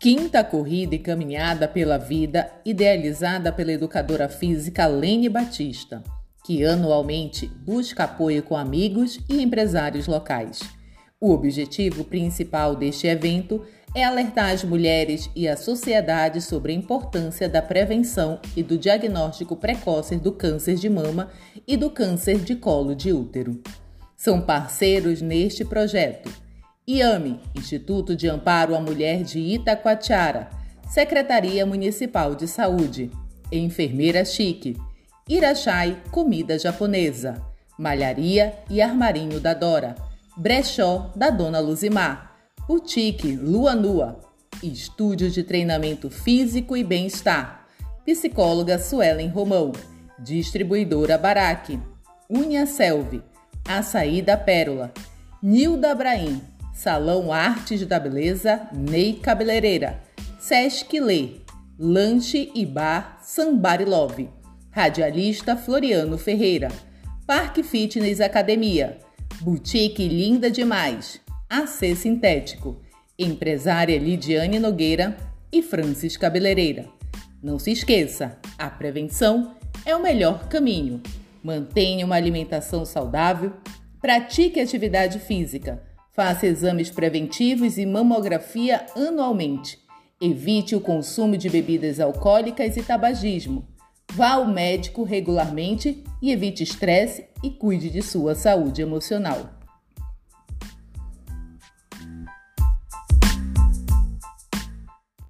Quinta corrida e caminhada pela vida, idealizada pela educadora física Lene Batista, que anualmente busca apoio com amigos e empresários locais. O objetivo principal deste evento é alertar as mulheres e a sociedade sobre a importância da prevenção e do diagnóstico precoce do câncer de mama e do câncer de colo de útero. São parceiros neste projeto IAME, Instituto de Amparo à Mulher de Itacoatiara, Secretaria Municipal de Saúde, Enfermeira Chique, Irachai Comida Japonesa, Malharia e Armarinho da Dora, Brechó da Dona Luzimar, Boutique Lua Nua, Estúdio de Treinamento Físico e Bem-Estar, Psicóloga Suelen Romão, Distribuidora Baraque, Unha Selvi, Açaí da Pérola, Nilda Abraim, Salão Artes da Beleza Ney Cabeleireira, Sesc Lê, Lanche e Bar Sambari Love, Radialista Floriano Ferreira, Parque Fitness Academia, Boutique Linda Demais, AC Sintético, Empresária Lidiane Nogueira e Francis Cabeleireira. Não se esqueça, a prevenção é o melhor caminho. Mantenha uma alimentação saudável, pratique atividade física Faça exames preventivos e mamografia anualmente. Evite o consumo de bebidas alcoólicas e tabagismo. Vá ao médico regularmente e evite estresse e cuide de sua saúde emocional.